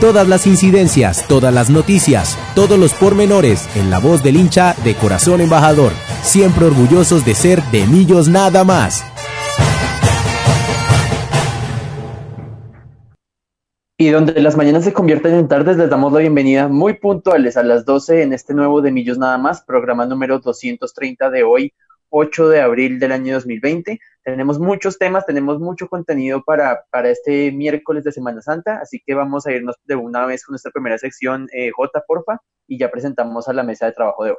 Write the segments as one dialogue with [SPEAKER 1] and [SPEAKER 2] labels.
[SPEAKER 1] Todas las incidencias, todas las noticias, todos los pormenores en la voz del hincha de corazón embajador, siempre orgullosos de ser de Millos nada más.
[SPEAKER 2] Y donde las mañanas se convierten en tardes, les damos la bienvenida muy puntuales a las 12 en este nuevo de Millos Nada Más, programa número 230 de hoy, 8 de abril del año 2020. Tenemos muchos temas, tenemos mucho contenido para, para este miércoles de Semana Santa, así que vamos a irnos de una vez con nuestra primera sección, eh, J, porfa, y ya presentamos a la mesa de trabajo de hoy.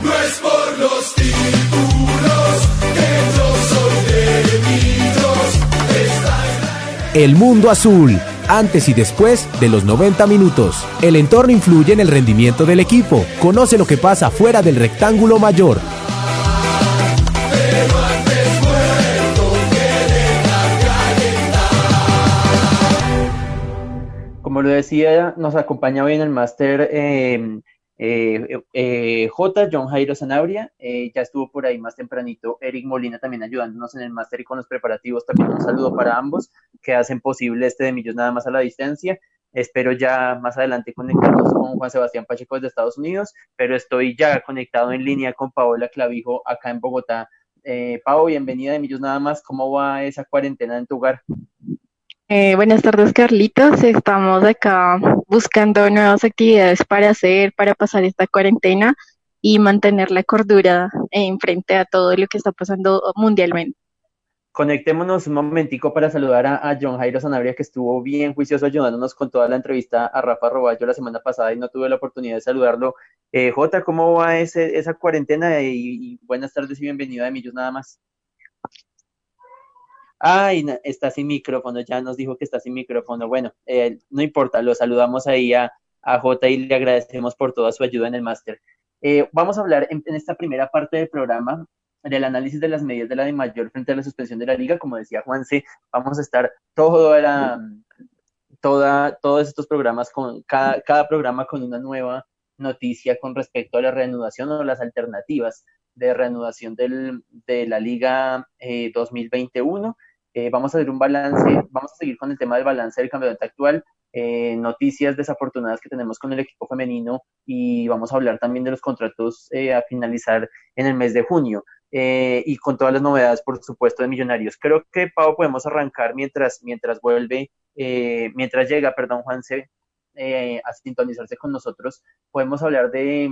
[SPEAKER 3] No es por los títulos que yo soy de
[SPEAKER 1] El mundo azul, antes y después de los 90 minutos. El entorno influye en el rendimiento del equipo. Conoce lo que pasa fuera del rectángulo mayor.
[SPEAKER 2] Lo decía, nos acompaña hoy en el máster eh, eh, eh, J, John Jairo Sanabria, ya estuvo por ahí más tempranito Eric Molina también ayudándonos en el máster y con los preparativos. También un saludo para ambos que hacen posible este de Millos nada más a la distancia. Espero ya más adelante conectarnos con Juan Sebastián Pacheco de Estados Unidos, pero estoy ya conectado en línea con Paola Clavijo acá en Bogotá. Eh, bienvenida de Millos nada más. ¿Cómo va esa cuarentena en tu hogar?
[SPEAKER 4] Eh, buenas tardes, Carlitos. Estamos acá buscando nuevas actividades para hacer, para pasar esta cuarentena y mantener la cordura en frente a todo lo que está pasando mundialmente.
[SPEAKER 2] Conectémonos un momentico para saludar a, John Jairo Sanabria, que estuvo bien juicioso ayudándonos con toda la entrevista a Rafa Roballo la semana pasada y no tuve la oportunidad de saludarlo. Eh, Jota, ¿cómo va ese, esa cuarentena? Y, buenas tardes y bienvenido a Millos nada más. Ay, está sin micrófono, ya nos dijo que está sin micrófono. Bueno, eh, no importa, lo saludamos ahí a, a J y le agradecemos por toda su ayuda en el máster. Eh, vamos a hablar en, esta primera parte del programa del análisis de las medidas de la de mayor frente a la suspensión de la liga. Como decía Juanse, vamos a estar todo la, toda, todos estos programas, con cada, programa con una nueva noticia con respecto a la reanudación o las alternativas de reanudación del, de la Liga 2021 eh, vamos a hacer un balance, vamos a seguir con el tema del balance del campeonato actual, eh, noticias desafortunadas que tenemos con el equipo femenino y vamos a hablar también de los contratos eh, a finalizar en el mes de junio y con todas las novedades, por supuesto, de Millonarios. Creo que, Pau, podemos arrancar mientras, mientras vuelve, mientras llega, perdón, Juanse, a sintonizarse con nosotros. Podemos hablar de,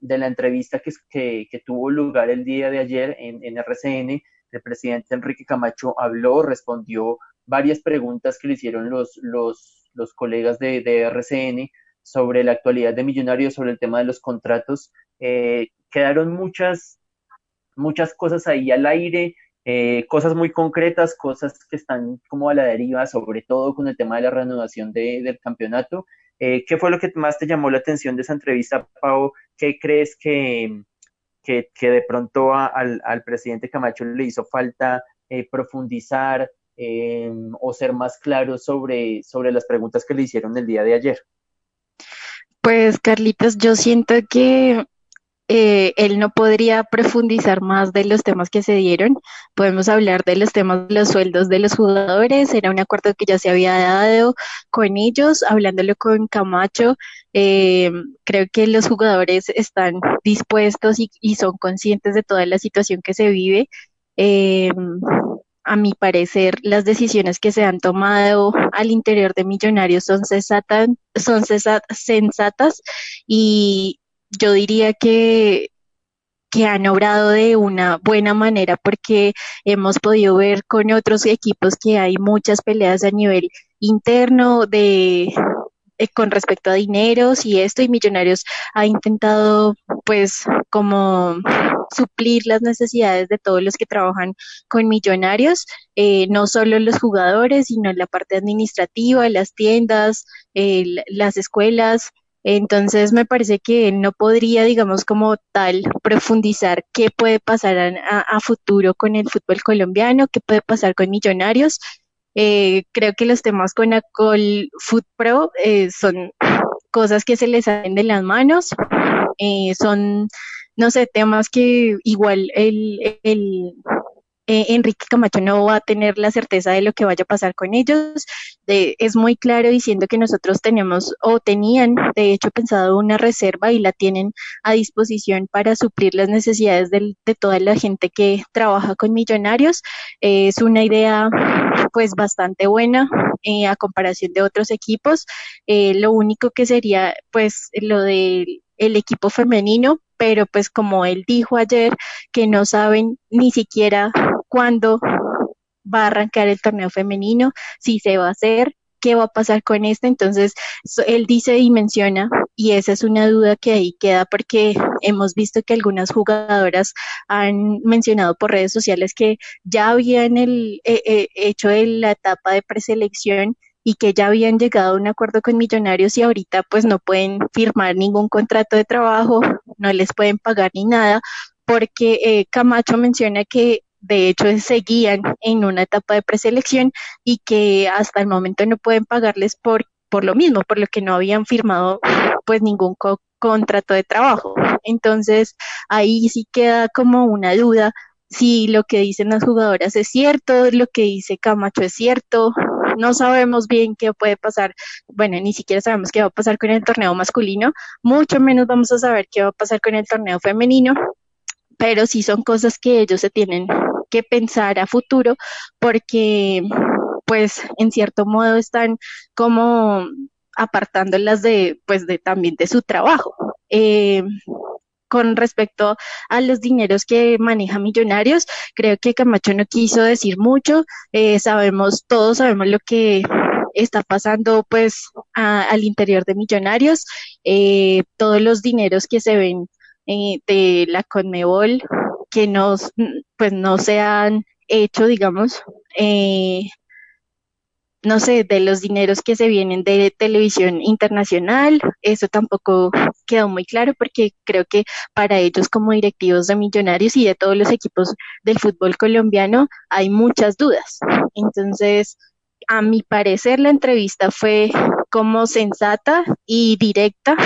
[SPEAKER 2] de la entrevista que, que, tuvo lugar el día de ayer en RCN el presidente Enrique Camacho habló, respondió varias preguntas que le hicieron los, los, los colegas de, RCN sobre la actualidad de Millonarios, sobre el tema de los contratos. Eh, quedaron muchas, muchas cosas ahí al aire, eh, cosas muy concretas, cosas que están como a la deriva, sobre todo con el tema de la reanudación de, del campeonato. Eh, ¿Qué fue lo que más te llamó la atención de esa entrevista, Pau? ¿Qué crees que, que, de pronto al, presidente Camacho le hizo falta eh, profundizar eh, o ser más claro sobre, sobre las preguntas que le hicieron el día de ayer?
[SPEAKER 4] Pues Carlitos, yo siento que eh, él no podría profundizar más de los temas que se dieron. Podemos hablar de los temas de los sueldos de los jugadores. Era un acuerdo que ya se había dado con ellos, hablándolo con Camacho. Eh, creo que los jugadores están dispuestos y, son conscientes de toda la situación que se vive. Eh, a mi parecer, las decisiones que se han tomado al interior de Millonarios son, son sensatas y yo diría que, que han obrado de una buena manera porque hemos podido ver con otros equipos que hay muchas peleas a nivel interno de, eh, con respecto a dineros y esto, y Millonarios ha intentado pues como suplir las necesidades de todos los que trabajan con Millonarios, eh, no solo los jugadores, sino la parte administrativa, las tiendas, las escuelas, entonces me parece que no podría, digamos, como tal, profundizar qué puede pasar a, futuro con el fútbol colombiano, qué puede pasar con Millonarios. Eh, creo que los temas con Acol Food Pro eh, son cosas que se les salen de las manos, eh, son, no sé, temas que igual el, el eh, Enrique Camacho no va a tener la certeza de lo que vaya a pasar con ellos. es muy claro diciendo que nosotros tenemos o tenían, de hecho, pensado una reserva y la tienen a disposición para suplir las necesidades de, toda la gente que trabaja con millonarios. es una idea pues bastante buena eh, a comparación de otros equipos. Eh, lo único que sería pues lo del el equipo femenino, pero pues como él dijo ayer, que no saben ni siquiera cuándo va a arrancar el torneo femenino, si se va a hacer, qué va a pasar con esto. Entonces, él dice y menciona, y esa es una duda que ahí queda porque hemos visto que algunas jugadoras han mencionado por redes sociales que ya habían eh, eh, hecho la etapa de preselección y que ya habían llegado a un acuerdo con millonarios y ahorita pues no pueden firmar ningún contrato de trabajo, no les pueden pagar ni nada, porque eh, Camacho menciona que de hecho seguían en una etapa de preselección y que hasta el momento no pueden pagarles por, por lo mismo, por lo que no habían firmado pues ningún contrato de trabajo. Entonces ahí sí queda como una duda si lo que dicen las jugadoras es cierto, lo que dice Camacho es cierto, no sabemos bien qué puede pasar, bueno, ni siquiera sabemos qué va a pasar con el torneo masculino, mucho menos vamos a saber qué va a pasar con el torneo femenino, pero sí son cosas que ellos se tienen que pensar a futuro porque pues en cierto modo están como apartándolas de pues de también de su trabajo. Eh, con respecto a los dineros que maneja Millonarios, creo que Camacho no quiso decir mucho. Eh, sabemos, todos sabemos lo que está pasando pues al interior de Millonarios. Eh, todos los dineros que se ven de la Conmebol que no, pues no se han hecho, digamos, no sé, de los dineros que se vienen de televisión internacional, eso tampoco quedó muy claro porque creo que para ellos como directivos de millonarios y de todos los equipos del fútbol colombiano hay muchas dudas. Entonces, a mi parecer la entrevista fue como sensata y directa.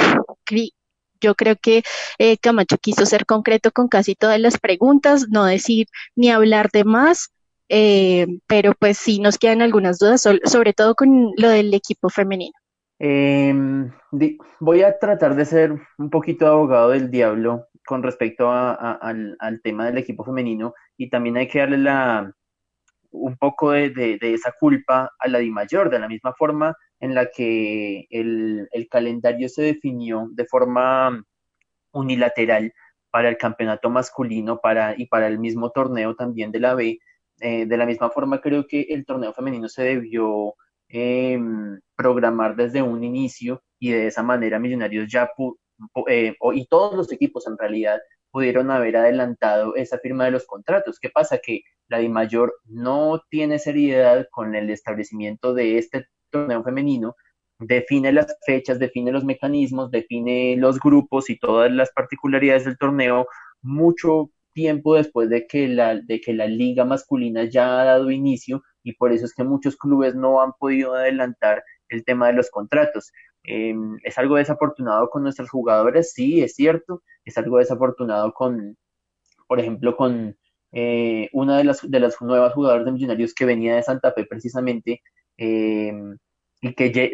[SPEAKER 4] Yo creo que eh, Camacho quiso ser concreto con casi todas las preguntas, no decir ni hablar de más, eh, pero pues sí nos quedan algunas dudas, sobre todo con lo del equipo femenino.
[SPEAKER 2] Em, voy a tratar de ser un poquito abogado del diablo con respecto al, tema del equipo femenino y también hay que darle la, un poco de, esa culpa a la Di Mayor, de la misma forma en la que el, calendario se definió de forma unilateral para el campeonato masculino para, y para el mismo torneo también de la B, eh, de la misma forma, creo que el torneo femenino se debió em, programar desde un inicio y de esa manera Millonarios ya, eh, y todos los equipos en realidad, pudieron haber adelantado esa firma de los contratos. ¿Qué pasa? Que la DIMAYOR no tiene seriedad con el establecimiento de este torneo femenino, define las fechas, define los mecanismos, define los grupos y todas las particularidades del torneo mucho tiempo después de que la, de que la liga masculina ya ha dado inicio y por eso es que muchos clubes no han podido adelantar el tema de los contratos. Em, es algo desafortunado con nuestros jugadores, sí, es cierto, es algo desafortunado con, por ejemplo, con eh, una de las, de las nuevas jugadoras de Millonarios que venía de Santa Fe precisamente, em, y que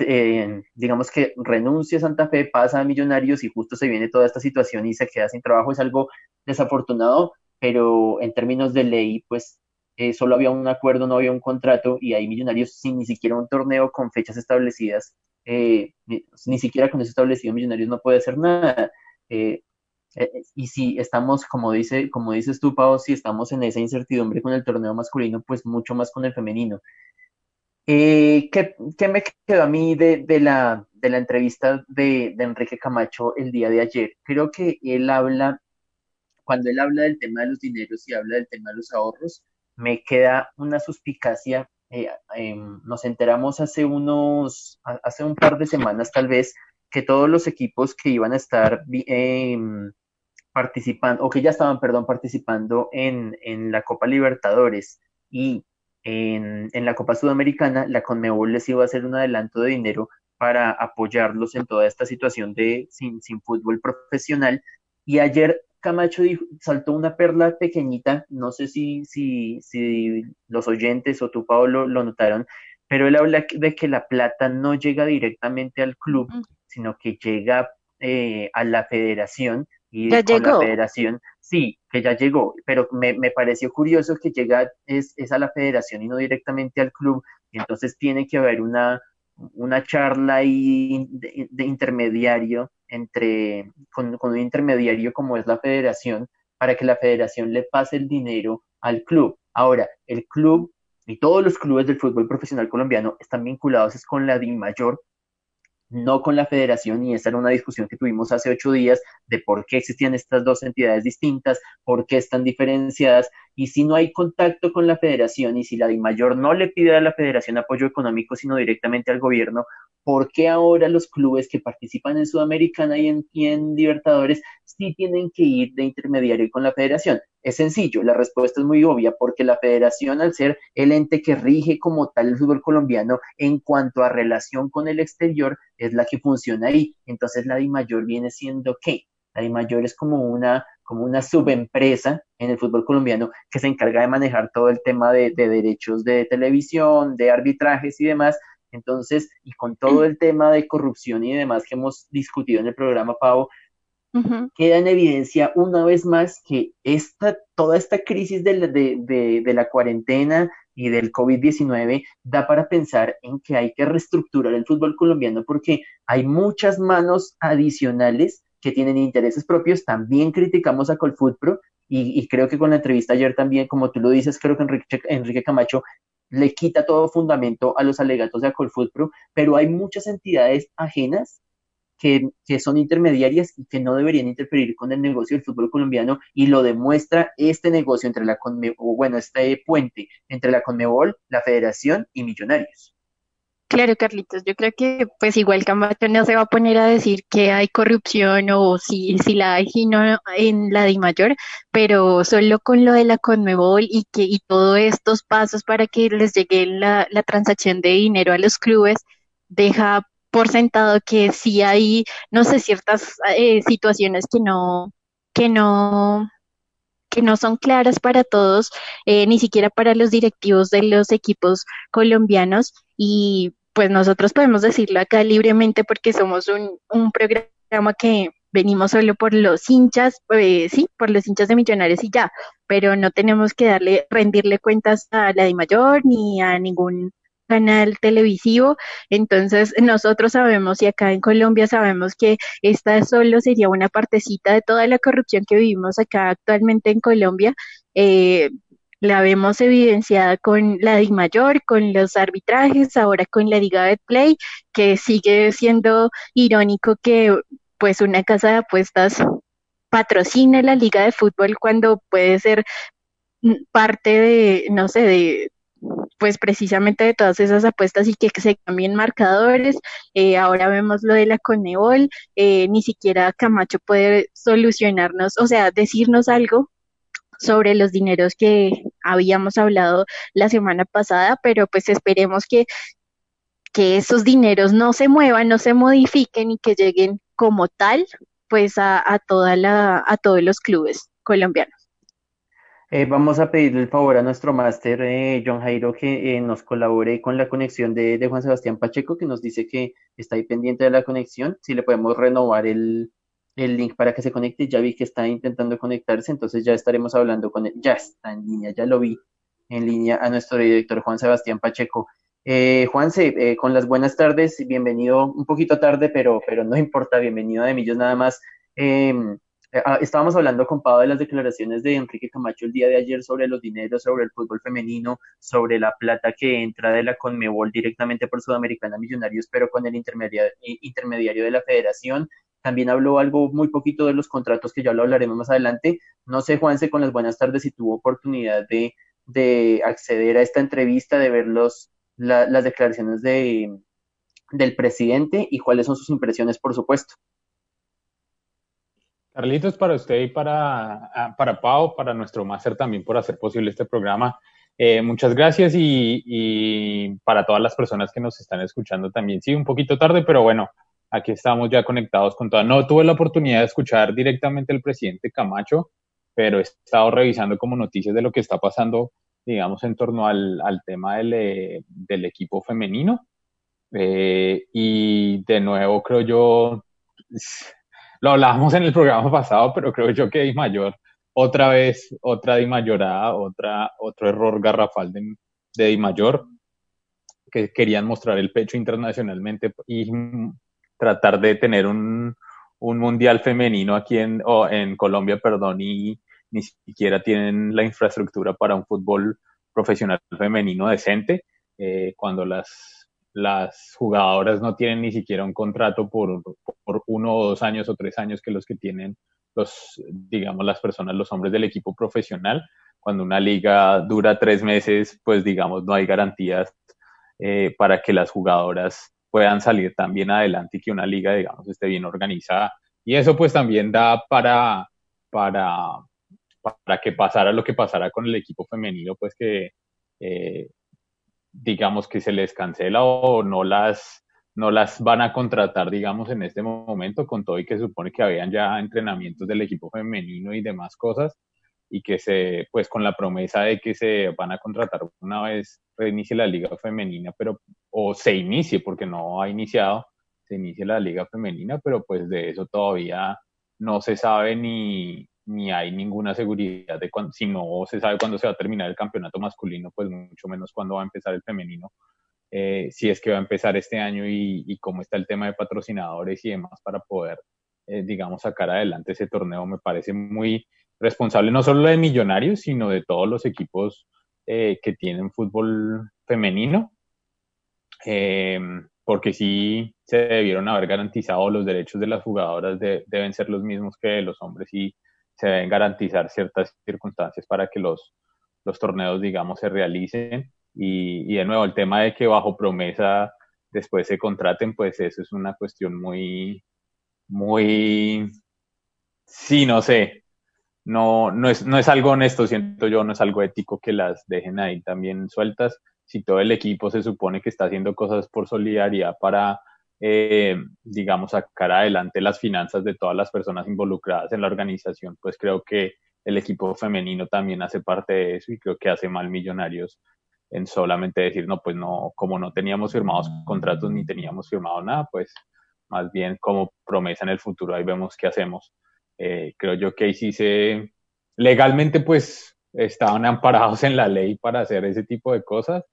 [SPEAKER 2] eh, digamos que renuncia Santa Fe, pasa a Millonarios y justo se viene toda esta situación y se queda sin trabajo, es algo desafortunado, pero en términos de ley, pues eh, solo había un acuerdo, no había un contrato y hay Millonarios sin ni siquiera un torneo con fechas establecidas, eh, ni, siquiera con eso establecido Millonarios no puede hacer nada. y si estamos, como, dice, como dices tú, Pau, si estamos en esa incertidumbre con el torneo masculino, pues mucho más con el femenino. Eh, ¿qué, ¿qué, me quedó a mí de, la, entrevista de, Enrique Camacho el día de ayer? Creo que él habla, cuando él habla del tema de los dineros y habla del tema de los ahorros, me queda una suspicacia. Eh, eh, nos enteramos hace unos, hace un par de semanas tal vez, que todos los equipos que iban a estar eh, participando, o que ya estaban, perdón, participando en, en la Copa Libertadores y en, en, la Copa Sudamericana, la Conmebol les iba a hacer un adelanto de dinero para apoyarlos en toda esta situación de sin, sin fútbol profesional. Y ayer Camacho dijo, saltó una perla pequeñita, no sé si, si, si los oyentes o tú, Pablo, lo notaron, pero él habla de que la plata no llega directamente al club, sino que llega eh, a la federación y
[SPEAKER 4] ya
[SPEAKER 2] con
[SPEAKER 4] llegó.
[SPEAKER 2] la federación, sí, que ya llegó, pero me, me pareció curioso que llega es, es, a la federación y no directamente al club, y entonces tiene que haber una, una charla ahí de, intermediario entre, con, con, un intermediario como es la federación, para que la federación le pase el dinero al club. Ahora, el club y todos los clubes del fútbol profesional colombiano están vinculados con la DIMAYOR, no con la federación, y esa era una discusión que tuvimos hace ocho días de por qué existían estas dos entidades distintas, por qué están diferenciadas, y si no hay contacto con la federación y si la DIMAYOR no le pide a la federación apoyo económico, sino directamente al gobierno, ¿por qué ahora los clubes que participan en Sudamericana y en, y Libertadores sí tienen que ir de intermediario con la federación? Es sencillo, la respuesta es muy obvia, porque la federación, al ser el ente que rige como tal el fútbol colombiano en cuanto a relación con el exterior, es la que funciona ahí. Entonces la DIMAYOR viene siendo qué? La DIMAYOR es como una, como una subempresa en el fútbol colombiano que se encarga de manejar todo el tema de, de derechos de televisión, de arbitrajes y demás. Entonces, y con todo el tema de corrupción y demás que hemos discutido en el programa, Pavo, Uh -huh. queda en evidencia una vez más que esta, toda esta crisis de la, de, de, de la cuarentena y del COVID-19 da para pensar en que hay que reestructurar el fútbol colombiano porque hay muchas manos adicionales que tienen intereses propios. También criticamos a Colfutpro y, y creo que con la entrevista ayer también, como tú lo dices, creo que Enrique, Enrique Camacho le quita todo fundamento a los alegatos de Colfutpro, pero hay muchas entidades ajenas que, que, son intermediarias y que no deberían interferir con el negocio del fútbol colombiano y lo demuestra este negocio entre la Conme o bueno, este puente entre la Conmebol, la Federación y Millonarios.
[SPEAKER 4] Claro, Carlitos, yo creo que pues igual Camacho no se va a poner a decir que hay corrupción o si, si la hay y no en la de mayor, pero solo con lo de la Conmebol y que y todos estos pasos para que les llegue la, la transacción de dinero a los clubes deja por sentado que sí hay, no sé, ciertas eh, situaciones que no, que no, que no son claras para todos, eh, ni siquiera para los directivos de los equipos colombianos y pues nosotros podemos decirlo acá libremente porque somos un, un programa que venimos solo por los hinchas, eh, sí, por los hinchas de Millonarios y ya, pero no tenemos que darle, rendirle cuentas a la de mayor ni a ningún canal televisivo. Entonces, nosotros sabemos y acá en Colombia sabemos que esta solo sería una partecita de toda la corrupción que vivimos acá actualmente en Colombia. Eh, la vemos evidenciada con la DIMAYOR, con los arbitrajes, ahora con la Liga de Play, que sigue siendo irónico que pues una casa de apuestas patrocine la liga de fútbol cuando puede ser parte de, no sé, de, pues precisamente de todas esas apuestas y que se cambien marcadores. Eh, ahora vemos lo de la Conebol, eh, ni siquiera Camacho puede solucionarnos, o sea, decirnos algo sobre los dineros que habíamos hablado la semana pasada, pero pues esperemos que, que esos dineros no se muevan, no se modifiquen y que lleguen como tal, pues a, a toda la, a todos los clubes colombianos.
[SPEAKER 2] Eh, vamos a pedirle el favor a nuestro máster, eh, John Jairo, que eh, nos colabore con la conexión de, de, Juan Sebastián Pacheco, que nos dice que está ahí pendiente de la conexión. Si le podemos renovar el, el, link para que se conecte, ya vi que está intentando conectarse, entonces ya estaremos hablando con él. Ya está en línea, ya lo vi en línea a nuestro director Juan Sebastián Pacheco. Eh, Juanse, con las buenas tardes, bienvenido, un poquito tarde, pero, pero no importa, bienvenido De Millos nada más. eh, ah, estábamos hablando con Pablo de las declaraciones de Enrique Camacho el día de ayer sobre los dineros, sobre el fútbol femenino, sobre la plata que entra de la Conmebol directamente por Sudamericana Millonarios, pero con el intermediario, intermediario de la federación. También habló algo muy poquito de los contratos que ya lo hablaremos más adelante. No sé, Juanse, con las buenas tardes, si tuvo oportunidad de, de acceder a esta entrevista, de ver los, las declaraciones de, del presidente y cuáles son sus impresiones, por supuesto.
[SPEAKER 5] Carlitos, para usted y para, ah, para Pau, para nuestro máster también por hacer posible este programa. Eh, muchas gracias y, y, para todas las personas que nos están escuchando también. Sí, un poquito tarde, pero bueno, aquí estamos ya conectados con todas. No tuve la oportunidad de escuchar directamente al presidente Camacho, pero he estado revisando como noticias de lo que está pasando, digamos, en torno al, al tema del, eh, del, equipo femenino. Eh, y de nuevo, creo yo, lo hablábamos en el programa pasado, pero creo yo que Di Mayor, otra vez, otra Di Mayorada, otra, otro error garrafal de, de Di Mayor, que querían mostrar el pecho internacionalmente y tratar de tener un, un mundial femenino aquí en, o en Colombia, perdón, y ni siquiera tienen la infraestructura para un fútbol profesional femenino decente, eh, cuando las las jugadoras no tienen ni siquiera un contrato por, por, uno o dos años o tres años que los que tienen los, digamos, las personas, los hombres del equipo profesional. Cuando una liga dura tres meses, pues digamos, no hay garantías eh, para que las jugadoras puedan salir también adelante y que una liga, digamos, esté bien organizada. Y eso pues también da para, para, para que pasara lo que pasara con el equipo femenino, pues que eh, digamos que se les cancela o no las, no las van a contratar, digamos, en este momento, con todo y que supone que habían ya entrenamientos del equipo femenino y demás cosas, y que se, pues con la promesa de que se van a contratar una vez reinicie la liga femenina, pero, o se inicie, porque no ha iniciado, se inicie la liga femenina, pero pues de eso todavía no se sabe ni, ni hay ninguna seguridad de cuando, si no se sabe cuándo se va a terminar el campeonato masculino, pues mucho menos cuándo va a empezar el femenino, eh, si es que va a empezar este año y, cómo está el tema de patrocinadores y demás para poder, eh, digamos, sacar adelante ese torneo, me parece muy responsable no solo de Millonarios, sino de todos los equipos eh, que tienen fútbol femenino, porque sí se debieron haber garantizado los derechos de las jugadoras, deben ser los mismos que los hombres y se deben garantizar ciertas circunstancias para que los, los torneos, digamos, se realicen. Y, y, de nuevo, el tema de que bajo promesa después se contraten, pues eso es una cuestión muy, muy, sí, no sé, no, no, es, no es algo honesto, siento yo, no es algo ético que las dejen ahí también sueltas. Si todo el equipo se supone que está haciendo cosas por solidaridad para eh, digamos, sacar adelante las finanzas de todas las personas involucradas en la organización, pues creo que el equipo femenino también hace parte de eso y creo que hace mal millonarios en solamente decir, no, pues no, como no teníamos firmados contratos ni teníamos firmado nada, pues más bien como promesa en el futuro, ahí vemos qué hacemos. Eh, creo yo que ahí sí se, legalmente pues estaban amparados en la ley para hacer ese tipo de cosas,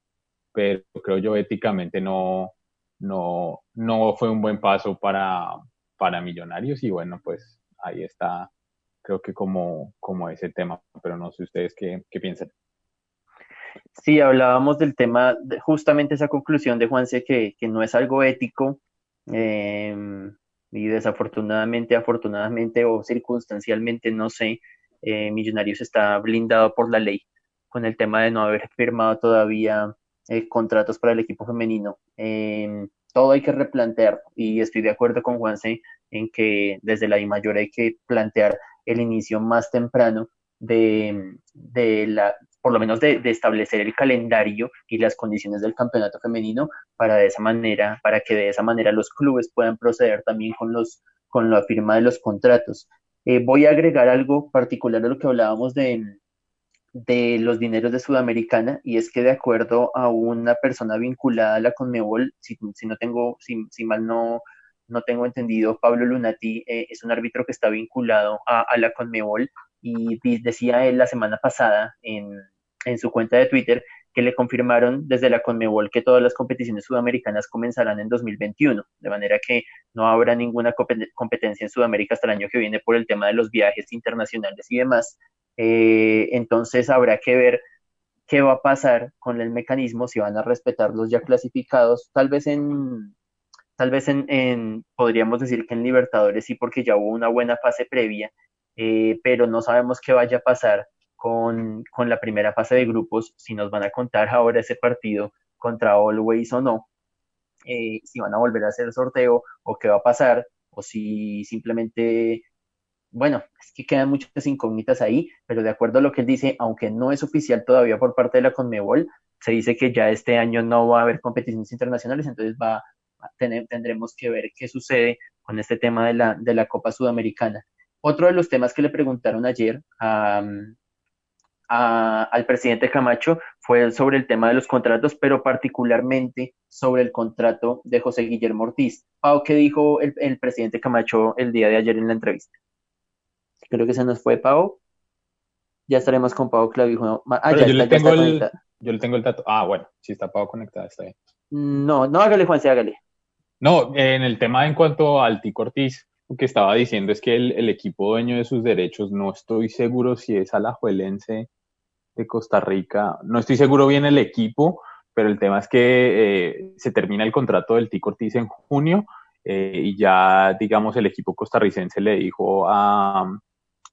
[SPEAKER 5] pero creo yo éticamente no, no, no fue un buen paso para, para Millonarios y bueno, pues ahí está, creo que como, como ese tema, pero no sé ustedes qué, qué piensan.
[SPEAKER 2] Sí, hablábamos del tema, justamente esa conclusión de Juanse que, que no es algo ético em, y desafortunadamente, afortunadamente o circunstancialmente, no sé, eh, Millonarios está blindado por la ley con el tema de no haber firmado todavía eh, contratos para el equipo femenino. Em, todo hay que replantear y estoy de acuerdo con Juanse en que desde la I mayor hay que plantear el inicio más temprano de, de la, por lo menos de, de, establecer el calendario y las condiciones del campeonato femenino para de esa manera, para que de esa manera los clubes puedan proceder también con los, con la firma de los contratos. Eh, voy a agregar algo particular a lo que hablábamos de, de los dineros de Sudamericana y es que de acuerdo a una persona vinculada a la Conmebol, si, si no tengo, si, si, mal no, no tengo entendido, Pablo Lunati eh, es un árbitro que está vinculado a, a, la Conmebol y decía él la semana pasada en, en su cuenta de Twitter que le confirmaron desde la Conmebol que todas las competiciones sudamericanas comenzarán en 2021, de manera que no habrá ninguna competencia en Sudamérica hasta el año que viene por el tema de los viajes internacionales y demás. Eh, entonces habrá que ver qué va a pasar con el mecanismo, si van a respetar los ya clasificados, tal vez en, tal vez en, podríamos decir que en Libertadores sí, porque ya hubo una buena fase previa, eh, pero no sabemos qué vaya a pasar con, con, la primera fase de grupos, si nos van a contar ahora ese partido contra Always o no, eh, si van a volver a hacer sorteo o qué va a pasar, o si simplemente bueno, es que quedan muchas incógnitas ahí, pero de acuerdo a lo que él dice, aunque no es oficial todavía por parte de la Conmebol, se dice que ya este año no va a haber competiciones internacionales, entonces va a tener, tendremos que ver qué sucede con este tema de la, de la Copa Sudamericana. Otro de los temas que le preguntaron ayer al presidente Camacho fue sobre el tema de los contratos, pero particularmente sobre el contrato de José Guillermo Ortiz. Pau, ¿qué dijo el, el presidente Camacho el día de ayer en la entrevista? Creo que se nos fue Pau. Ya estaremos con Pau Clavijo.
[SPEAKER 5] Ah, ya, yo, le tengo el, yo le tengo el dato. Ah, bueno, si está Pau conectada, está bien.
[SPEAKER 2] No, no hágale, Juan, sí, hágale.
[SPEAKER 5] No, en el tema en cuanto al Tico Ortiz, lo que estaba diciendo es que el, equipo dueño de sus derechos, no estoy seguro si es Alajuelense de Costa Rica, no estoy seguro bien el equipo, pero el tema es que eh, se termina el contrato del Tico Ortiz en junio eh, y ya, digamos, el equipo costarricense le dijo a,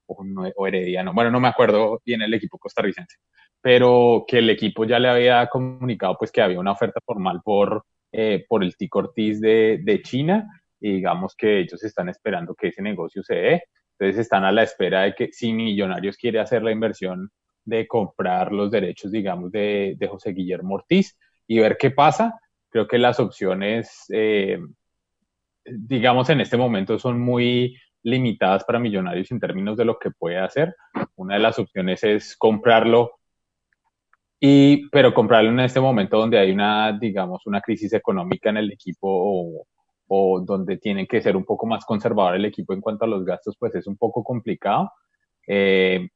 [SPEAKER 5] o, Herediano, bueno, no me acuerdo bien el equipo costarricense, pero que el equipo ya le había comunicado pues que había una oferta formal por, eh, por el Tico Ortiz de, de China y digamos que ellos están esperando que ese negocio se dé. Entonces están a la espera de que si Millonarios quiere hacer la inversión de comprar los derechos, digamos, de, de José Guillermo Ortiz y ver qué pasa. Creo que las opciones, eh, digamos, en este momento son muy, limitadas para Millonarios en términos de lo que puede hacer. Una de las opciones es comprarlo, y, pero comprarlo en este momento donde hay una, digamos, una crisis económica en el equipo o donde tiene que ser un poco más conservador el equipo en cuanto a los gastos, pues es un poco complicado. Eh,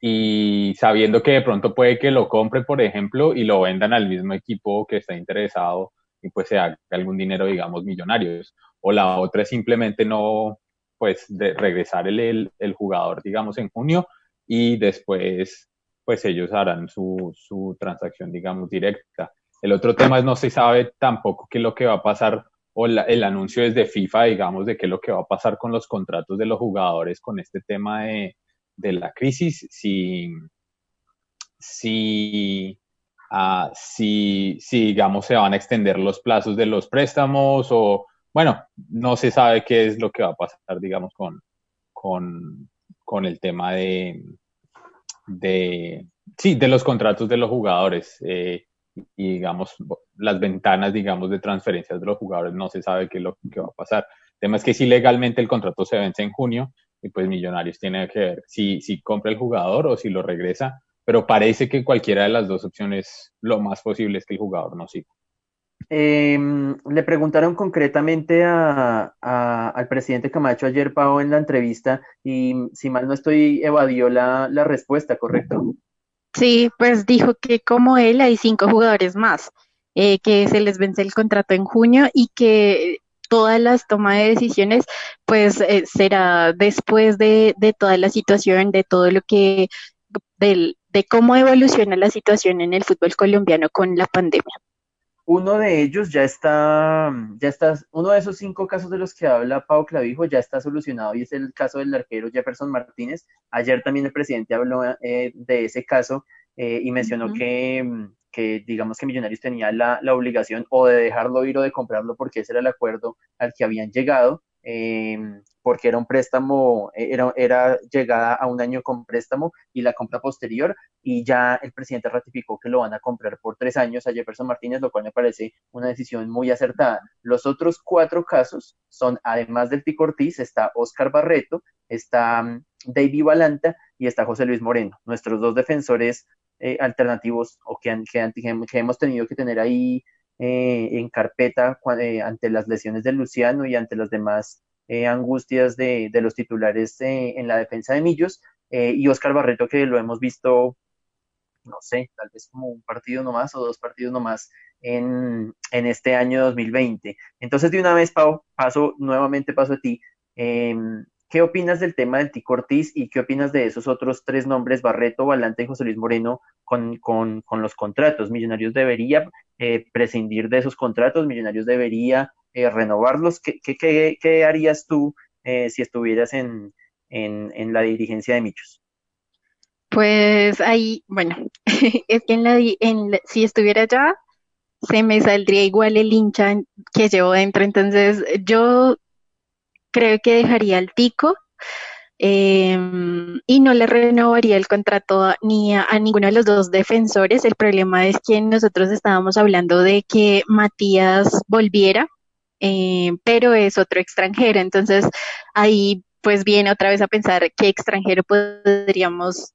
[SPEAKER 5] y sabiendo que de pronto puede que lo compre, por ejemplo, y lo vendan al mismo equipo que está interesado y pues se haga algún dinero, digamos, millonarios. O la otra es simplemente no, pues de regresar el, el, jugador, digamos, en junio y después, pues ellos harán su, su transacción, digamos, directa. El otro tema es no se sabe tampoco qué es lo que va a pasar o el anuncio es de FIFA, digamos, de qué es lo que va a pasar con los contratos de los jugadores con este tema de, la crisis, si, si, uh, si, si, digamos, se van a extender los plazos de los préstamos o bueno, no se sabe qué es lo que va a pasar, digamos, con, con, el tema de, de, sí, de los contratos de los jugadores. Eh, y digamos, las ventanas, digamos, de transferencias de los jugadores, no se sabe qué es lo que va a pasar. El tema es que si legalmente el contrato se vence en junio, y pues Millonarios tiene que ver si, si compra el jugador o si lo regresa, pero parece que cualquiera de las dos opciones, lo más posible es que el jugador no siga.
[SPEAKER 2] Em, le preguntaron concretamente al presidente Camacho ayer, Pau, en la entrevista, y si mal no estoy, evadió la, respuesta, ¿correcto?
[SPEAKER 4] Sí, pues dijo que como él hay cinco jugadores más, eh, que se les vence el contrato en junio y que todas las tomas de decisiones, pues eh, será después de, de, toda la situación, de todo lo que, del, de cómo evoluciona la situación en el fútbol colombiano con la pandemia.
[SPEAKER 2] Uno de ellos ya está, ya está, uno de esos cinco casos de los que habla Pau Clavijo ya está solucionado y es el caso del arquero Jefferson Martínez. Ayer también el presidente habló eh, de ese caso eh, y mencionó que, que, digamos que Millonarios tenía la, la, obligación o de dejarlo ir o de comprarlo porque ese era el acuerdo al que habían llegado Em, porque era un préstamo, eh, era, era llegada a un año con préstamo y la compra posterior, y ya el presidente ratificó que lo van a comprar por tres años a Jefferson Martínez, lo cual me parece una decisión muy acertada. Los otros cuatro casos son, además del Tico Ortiz, está Oscar Barreto, está mm, David Balanta y está José Luis Moreno, nuestros dos defensores eh, alternativos o que, han, que, que hemos tenido que tener ahí eh, en carpeta eh, ante las lesiones de Luciano y ante las demás eh, angustias de, de, los titulares en la defensa de Millos. y Oscar Barreto, que lo hemos visto no sé, tal vez como un partido nomás o dos partidos nomás en, en este año 2020. Entonces, de una vez, Pau, paso, nuevamente paso a ti. Em, ¿Qué opinas del tema del Tico Ortiz y qué opinas de esos otros tres nombres, Barreto, Valante y José Luis Moreno, con, con, con los contratos? ¿Millonarios debería eh, prescindir de esos contratos? ¿Millonarios debería eh, renovarlos? ¿Qué, qué, qué, harías tú eh, si estuvieras en, en, en, la dirigencia de Michos?
[SPEAKER 4] Pues ahí, bueno, es que en la, en si estuviera allá, se me saldría igual el hincha que llevo dentro. Entonces, yo creo que dejaría el tico em, y no le renovaría el contrato ni a, ninguno de los dos defensores. El problema es que nosotros estábamos hablando de que Matías volviera, em, pero es otro extranjero. Entonces ahí pues viene otra vez a pensar qué extranjero podríamos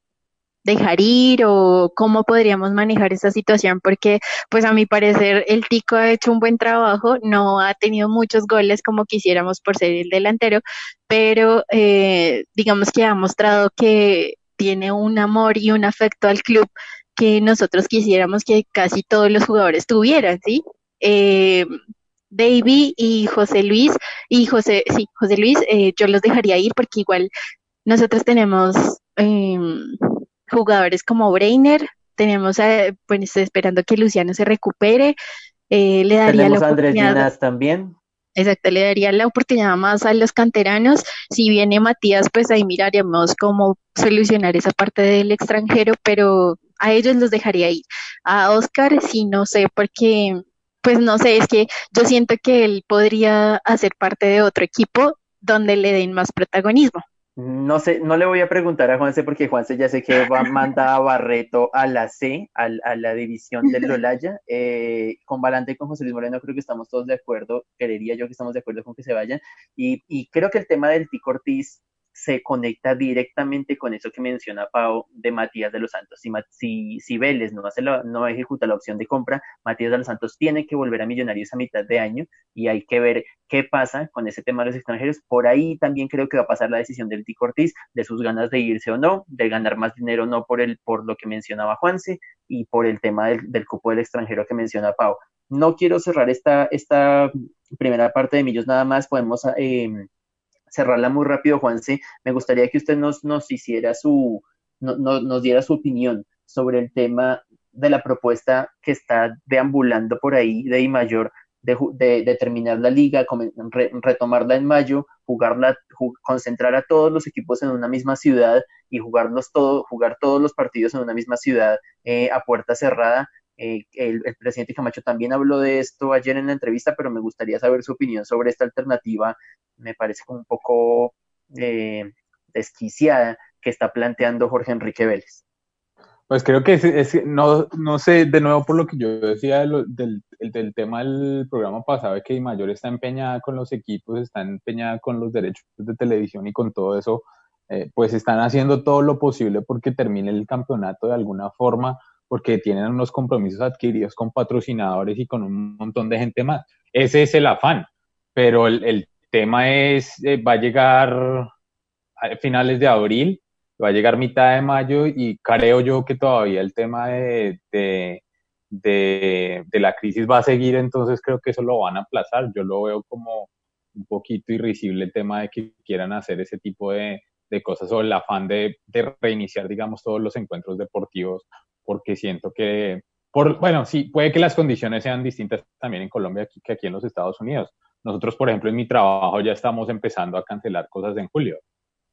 [SPEAKER 4] dejar ir o cómo podríamos manejar esta situación porque pues a mi parecer el Tico ha hecho un buen trabajo, no ha tenido muchos goles como quisiéramos por ser el delantero, pero eh, digamos que ha mostrado que tiene un amor y un afecto al club que nosotros quisiéramos que casi todos los jugadores tuvieran, ¿sí? Eh, Davy y José Luis, y José, sí, José Luis, eh, yo los dejaría ir porque igual nosotros tenemos eh, jugadores como Breiner, tenemos pues esperando que Luciano se recupere, eh, le daría
[SPEAKER 2] tenemos la Andrés también.
[SPEAKER 4] Exacto, le daría la oportunidad más a los canteranos. Si viene Matías, pues ahí miraríamos cómo solucionar esa parte del extranjero, pero a ellos los dejaría ir. A Oscar, sí, no sé, porque, pues no sé, es que yo siento que él podría hacer parte de otro equipo donde le den más protagonismo.
[SPEAKER 2] No sé, no le voy a preguntar a Juanse porque Juanse ya sé que va a mandar a Barreto a la C, a, la división del Lolaya. Eh, con Valante y con José Luis Moreno creo que estamos todos de acuerdo, creería yo que estamos de acuerdo con que se vayan. Y, y creo que el tema del Tico Ortiz se conecta directamente con eso que menciona Pau de Matías de los Santos. Si, si, si Vélez no, hace no ejecuta la opción de compra, Matías de los Santos tiene que volver a Millonarios a mitad de año y hay que ver qué pasa con ese tema de los extranjeros. Por ahí también creo que va a pasar la decisión del Tico Ortiz de sus ganas de irse o no, de ganar más dinero o no por, el, por lo que mencionaba Juanse y por el tema del, del cupo del extranjero que menciona Pau. No quiero cerrar esta, esta primera parte de Millos nada más, podemos... Eh, cerrarla muy rápido, Juanse, me gustaría que usted nos, nos hiciera su, no, nos diera su opinión sobre el tema de la propuesta que está deambulando por ahí de I Mayor de, de, terminar la liga, retomarla en mayo, jugarla, concentrar a todos los equipos en una misma ciudad y jugarlos todo, jugar todos los partidos en una misma ciudad eh, a puerta cerrada. Eh, el, presidente Camacho también habló de esto ayer en la entrevista, pero me gustaría saber su opinión sobre esta alternativa. Me parece como un poco eh, desquiciada que está planteando Jorge Enrique Vélez.
[SPEAKER 5] Pues creo que es, no, no sé, de nuevo por lo que yo decía del, del, tema del programa pasado, que Mayor está empeñada con los equipos, está empeñada con los derechos de televisión y con todo eso, eh, pues están haciendo todo lo posible porque termine el campeonato de alguna forma porque tienen unos compromisos adquiridos con patrocinadores y con un montón de gente más. Ese es el afán, pero el, tema es, eh, va a llegar a finales de abril, va a llegar mitad de mayo y creo yo que todavía el tema de, de, la crisis va a seguir, entonces creo que eso lo van a aplazar. Yo lo veo como un poquito irrisible el tema de que quieran hacer ese tipo de, de cosas o el afán de, de, reiniciar, digamos, todos los encuentros deportivos porque siento que, por, bueno, sí, puede que las condiciones sean distintas también en Colombia que aquí en los Estados Unidos. Nosotros, por ejemplo, en mi trabajo ya estamos empezando a cancelar cosas en julio.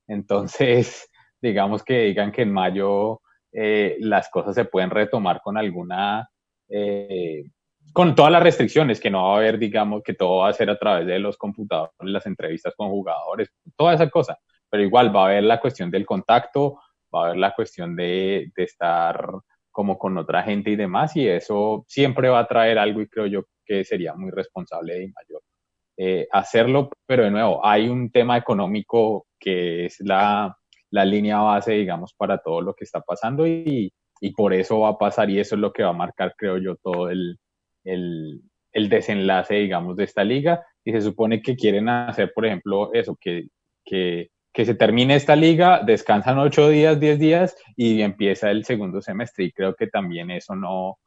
[SPEAKER 5] Entonces, digamos que digan que en mayo eh, las cosas se pueden retomar con alguna, eh, con todas las restricciones, que no va a haber, digamos, que todo va a ser a través de los computadores, las entrevistas con jugadores, toda esa cosa. Pero igual va a haber la cuestión del contacto, va a haber la cuestión de, de estar como con otra gente y demás, y eso siempre va a traer algo y creo yo que sería muy responsable de mayor eh, hacerlo, pero de nuevo, hay un tema económico que es la, la, línea base, digamos, para todo lo que está pasando y, y, por eso va a pasar y eso es lo que va a marcar, creo yo, todo el, el, el desenlace, digamos, de esta liga. Y se supone que quieren hacer, por ejemplo, eso, que, que que se termine esta liga, descansan ocho días, diez días y empieza el segundo semestre. Y creo que también eso no,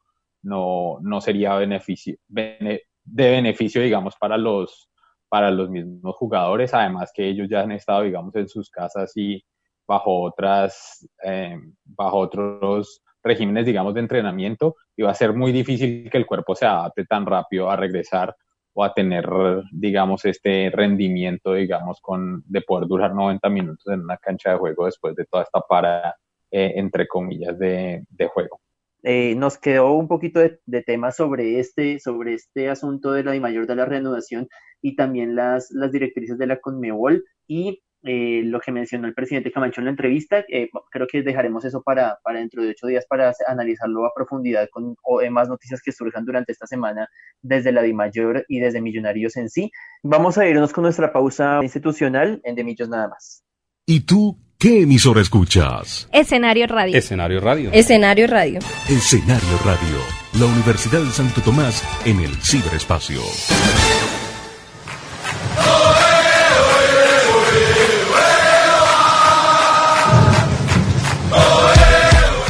[SPEAKER 5] no, no sería beneficio, de beneficio, digamos, para los, para los mismos jugadores, además que ellos ya han estado, digamos, en sus casas y bajo otras, eh, bajo otros regímenes, digamos, de entrenamiento, y va a ser muy difícil que el cuerpo se adapte tan rápido a regresar o a tener, digamos, este rendimiento, digamos, con, de poder durar 90 minutos en una cancha de juego después de toda esta para, eh, entre comillas, de, de juego.
[SPEAKER 2] Eh, nos quedó un poquito de, de, tema sobre este, sobre este asunto de la mayor de la reanudación y también las, las directrices de la Conmebol y eh, lo que mencionó el presidente Camacho en la entrevista, eh, creo que dejaremos eso para, para dentro de ocho días para analizarlo a profundidad con o, eh, más noticias que surjan durante esta semana desde la DIMAYOR y desde Millonarios en sí. Vamos a irnos con nuestra pausa institucional en De Millos nada más.
[SPEAKER 6] ¿Y tú qué emisora escuchas?
[SPEAKER 7] Escenario Radio.
[SPEAKER 8] Escenario Radio.
[SPEAKER 7] Escenario Radio.
[SPEAKER 6] Escenario Radio. La Universidad de Santo Tomás en el ciberespacio.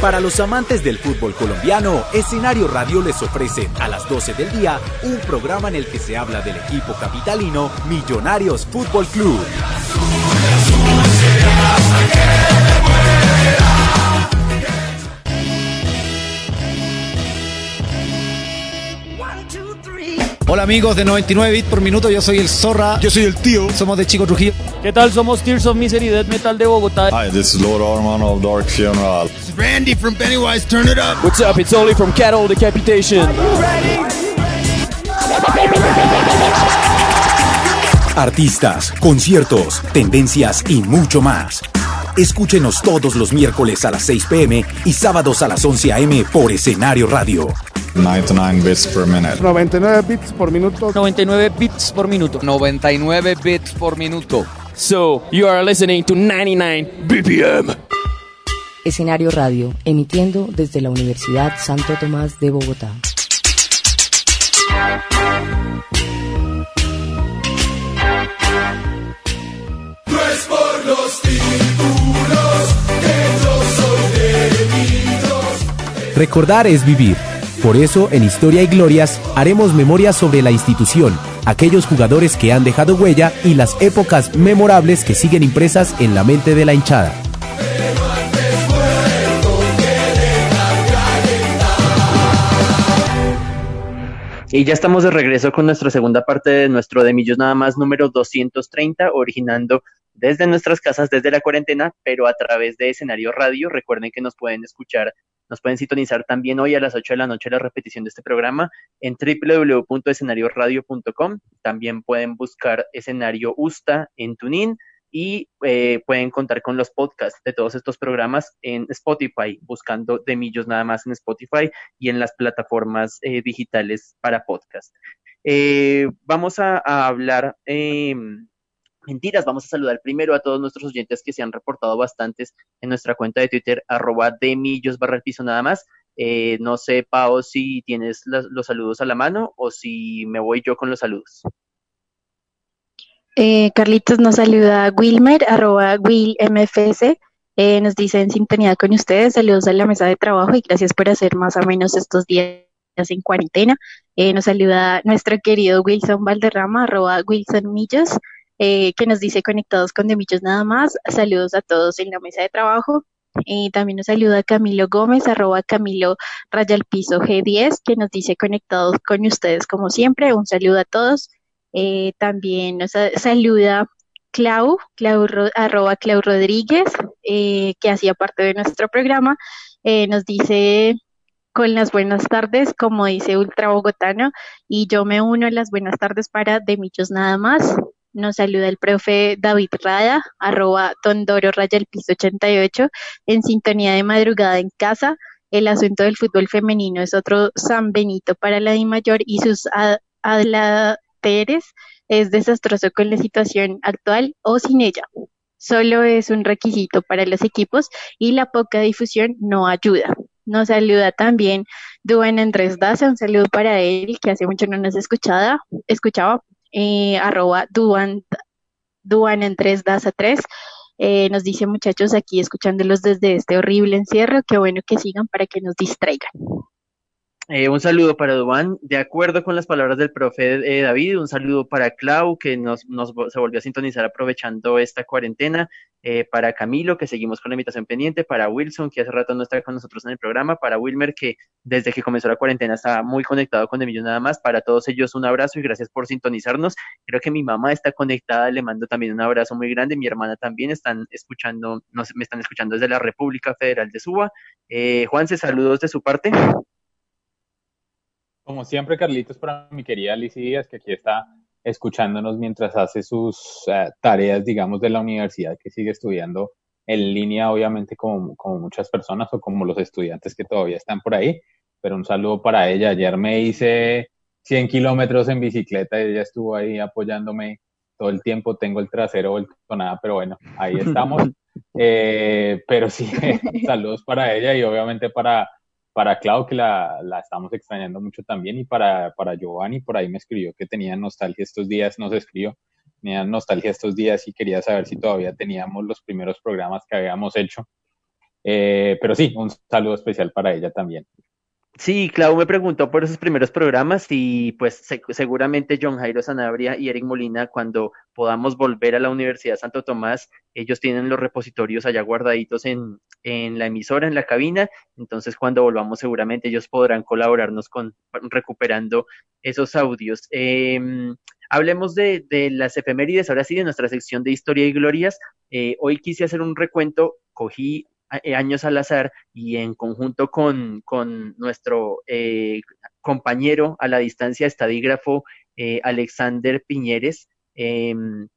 [SPEAKER 1] Para los amantes del fútbol colombiano, Escenario Radio les ofrece a las 12 del día un programa en el que se habla del equipo capitalino Millonarios Fútbol Club.
[SPEAKER 9] Hola amigos de 99 bits por minuto, yo soy el Zorra.
[SPEAKER 10] Yo soy el tío.
[SPEAKER 9] Somos de Chico Trujillo.
[SPEAKER 11] ¿Qué tal? Somos Tears of Misery Death Metal de Bogotá.
[SPEAKER 12] Hi, this is Lord Armand of Dark Funeral.
[SPEAKER 10] This is Randy from Pennywise, turn it up.
[SPEAKER 11] What's up? It's Oli from Cattle Decapitation.
[SPEAKER 1] Artistas, conciertos, tendencias y mucho más. Escúchenos todos los miércoles a las 6 pm y sábados a las 11 am por Escenario Radio.
[SPEAKER 12] 99 bits per minute.
[SPEAKER 13] 99 bits por minuto.
[SPEAKER 11] 99 bits por minuto.
[SPEAKER 14] 99 bits por minuto.
[SPEAKER 11] So, you are listening to 99 BPM.
[SPEAKER 15] Escenario Radio, emitiendo desde la Universidad Santo Tomás de Bogotá.
[SPEAKER 3] No es por los títulos que yo soy de Millos.
[SPEAKER 1] Recordar es vivir. Por eso, en Historia y Glorias, haremos memoria sobre la institución, aquellos jugadores que han dejado huella y las épocas memorables que siguen impresas en la mente de la hinchada.
[SPEAKER 2] Y ya estamos de regreso con nuestra segunda parte de nuestro de Millos Nada más número 230, originando desde nuestras casas, desde la cuarentena, pero a través de escenario radio. Recuerden que nos pueden escuchar, nos pueden sintonizar también hoy a las 8 de la noche la repetición de este programa en www.escenarioradio.com. También pueden buscar escenario USTA en TuneIn y eh, pueden contar con los podcasts de todos estos programas en Spotify, buscando de Millos nada más en Spotify y en las plataformas eh, digitales para podcast. Eh, vamos a, a hablar em, mentiras. Vamos a saludar primero a todos nuestros oyentes que se han reportado bastantes en nuestra cuenta de Twitter, arroba de millos barra el piso nada más. Eh, no sé, Pao, si tienes los, saludos a la mano o si me voy yo con los saludos.
[SPEAKER 4] Eh, Carlitos nos saluda Wilmer, arroba WillMFS. Eh, nos dice en sintonía con ustedes, saludos a la mesa de trabajo y gracias por hacer más o menos estos días en cuarentena. Nos saluda nuestro querido Wilson Valderrama, arroba Wilson Millos. Eh, que nos dice conectados con Demillos nada más. Saludos a todos en la mesa de trabajo. Eh, también nos saluda Camilo Gómez, arroba Camilo Raya Piso G10, que nos dice conectados con ustedes como siempre. Un saludo a todos. Eh, también nos saluda Clau, Clau arroba Clau Rodríguez, que hacía parte de nuestro programa. nos dice con las buenas tardes, como dice Ultra Bogotano, y yo me uno a las buenas tardes para Demillos nada más. Nos saluda el profe David Rada, arroba Tondoro Raya el Piso 88, en sintonía de madrugada en casa. El asunto del fútbol femenino es otro San Benito para la Di Mayor y sus adlateres. Es desastroso con la situación actual o sin ella. Solo es un requisito para los equipos y la poca difusión no ayuda. Nos saluda también Duan Andrés Daza, un saludo para él, que hace mucho no nos escuchaba, escuchaba eh, arroba Duan, Duan en 3 Daza 3. Eh, nos dice muchachos aquí escuchándolos desde este horrible encierro, qué bueno que sigan para que nos distraigan.
[SPEAKER 2] Eh, un saludo para Dubán, de acuerdo con las palabras del profe eh, David, un saludo para Clau, que nos, nos, se volvió a sintonizar aprovechando esta cuarentena, eh, para Camilo, que seguimos con la invitación pendiente, para Wilson, que hace rato no está con nosotros en el programa, para Wilmer, que desde que comenzó la cuarentena está muy conectado con Emilio nada más, para todos ellos un abrazo y gracias por sintonizarnos. Creo que mi mamá está conectada, le mando también un abrazo muy grande, mi hermana también están escuchando, nos, me están escuchando desde la República Federal de Suba. Juanse, saludos de su parte.
[SPEAKER 5] Como siempre, Carlitos, para mi querida Alicia Díaz, que aquí está escuchándonos mientras hace sus uh, tareas, digamos, de la universidad, que sigue estudiando en línea, obviamente, como, como muchas personas o como los estudiantes que todavía están por ahí. Pero un saludo para ella. Ayer me hice 100 kilómetros en bicicleta y ella estuvo ahí apoyándome todo el tiempo. Tengo el trasero vuelto nada, pero bueno, ahí estamos. eh, pero sí, saludos para ella y obviamente para para Clau, que la, la, estamos extrañando mucho también, y para, para Giovanni, por ahí me escribió que tenía nostalgia estos días, nos escribió, tenía nostalgia estos días y quería saber si todavía teníamos los primeros programas que habíamos hecho. Eh, pero sí, un saludo especial para ella también.
[SPEAKER 2] Sí, Clau me preguntó por esos primeros programas y pues se, seguramente John Jairo Sanabria y Eric Molina cuando podamos volver a la Universidad Santo Tomás, ellos tienen los repositorios allá guardaditos en, en la emisora, en la cabina, entonces cuando volvamos seguramente ellos podrán colaborarnos con recuperando esos audios. Eh, hablemos de, de, las efemérides, ahora sí, de nuestra sección de historia y glorias. Eh, hoy quise hacer un recuento, cogí años al azar y en conjunto con, con nuestro eh, compañero a la distancia, estadígrafo eh, Alexander Piñeres, em,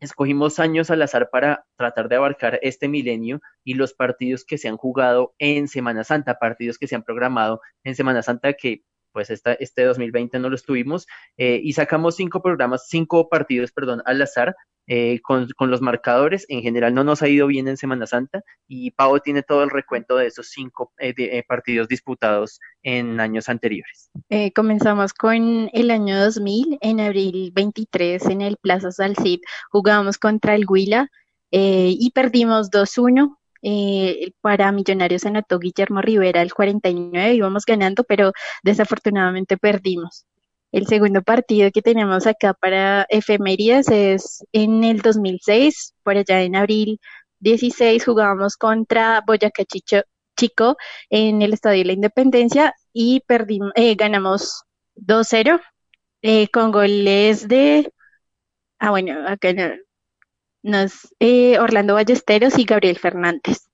[SPEAKER 2] escogimos años al azar para tratar de abarcar este milenio y los partidos que se han jugado en Semana Santa, partidos que se han programado en Semana Santa que pues esta, este 2020 no lo tuvimos y sacamos cinco programas, cinco partidos, perdón, al azar eh, con, con, los marcadores. En general no nos ha ido bien en Semana Santa y Pau tiene todo el recuento de esos cinco eh, de, eh, partidos disputados en años anteriores.
[SPEAKER 4] Eh, comenzamos con el año 2000, en abril 23 en el Plaza Salcid jugamos contra el Huila y perdimos 2-1. para Millonarios anotó Guillermo Rivera el 49, íbamos ganando, pero desafortunadamente perdimos. El segundo partido que tenemos acá para efemérides es en el 2006, por allá en abril 16 jugábamos contra Boyacá Chico en el Estadio de la Independencia y perdimos, eh, ganamos 2-0 eh, con goles de, ah bueno, acá no, nos, eh, Orlando Ballesteros y Gabriel Fernández.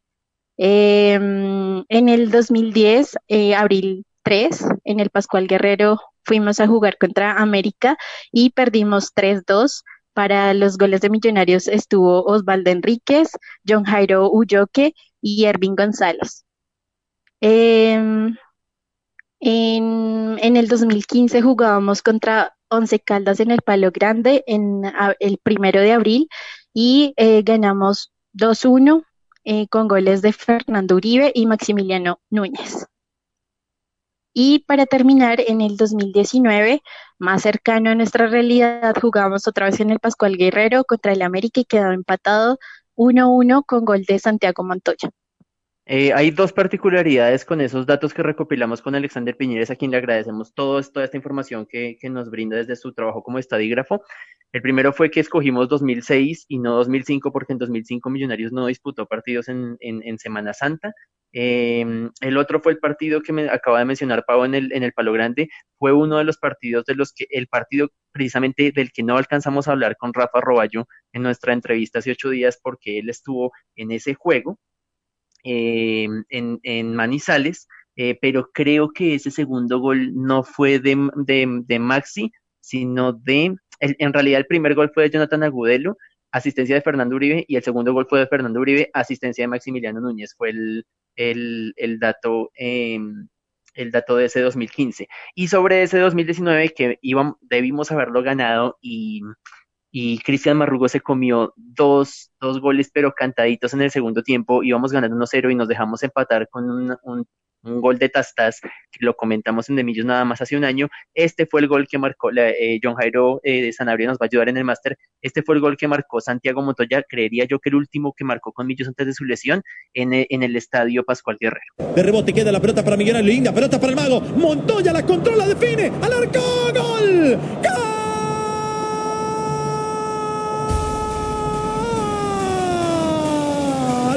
[SPEAKER 4] Em, en el 2010, eh, abril 3, en el Pascual Guerrero fuimos a jugar contra América y perdimos 3-2. Para los goles de Millonarios estuvo Osvaldo Enríquez, John Jairo Ulloque y Ervin González. Em, en, en, el 2015 jugábamos contra Once Caldas en el Palo Grande en el primero de abril y eh, ganamos 2-1 eh, con goles de Fernando Uribe y Maximiliano Núñez. Y para terminar, en el 2019, más cercano a nuestra realidad, jugamos otra vez en el Pascual Guerrero contra el América y quedó empatado 1-1 con gol de Santiago Montoya.
[SPEAKER 2] Eh, hay dos particularidades con esos datos que recopilamos con Alexander Piñeres, a quien le agradecemos todo, toda esta información que, nos brinda desde su trabajo como estadígrafo. El primero fue que escogimos 2006 y no 2005, porque en 2005 Millonarios no disputó partidos en Semana Santa. Eh, el otro fue el partido que me acaba de mencionar Pau en el, en el Palo Grande, fue uno de los partidos de los que, el partido precisamente del que no alcanzamos a hablar con Rafa Roballo en nuestra entrevista hace ocho días, porque él estuvo en ese juego eh, en, en, Manizales, eh, pero creo que ese segundo gol no fue de, de, de Maxi, sino de, en realidad el primer gol fue de Jonathan Agudelo, asistencia de Fernando Uribe, y el segundo gol fue de Fernando Uribe, asistencia de Maximiliano Núñez, fue el, el, el dato. Eh, el dato de ese 2015. Y sobre ese 2019 que íbamos, debimos haberlo ganado y, y Cristian Marrugo se comió dos, dos goles pero cantaditos en el segundo tiempo, íbamos ganando 1-0 y nos dejamos empatar con un, un gol de Tastas, que lo comentamos en Demillos nada más hace un año. Este fue el gol que marcó eh, John Jairo eh, de Sanabria, nos va a ayudar en el máster. Este fue el gol que marcó Santiago Montoya, creería yo que el último que marcó con Millos antes de su lesión en, en el estadio Pascual Guerrero.
[SPEAKER 7] De rebote queda la pelota para Miguel Linda, pelota para el mago. Montoya la controla, define, al arco, gol. ¡Gol!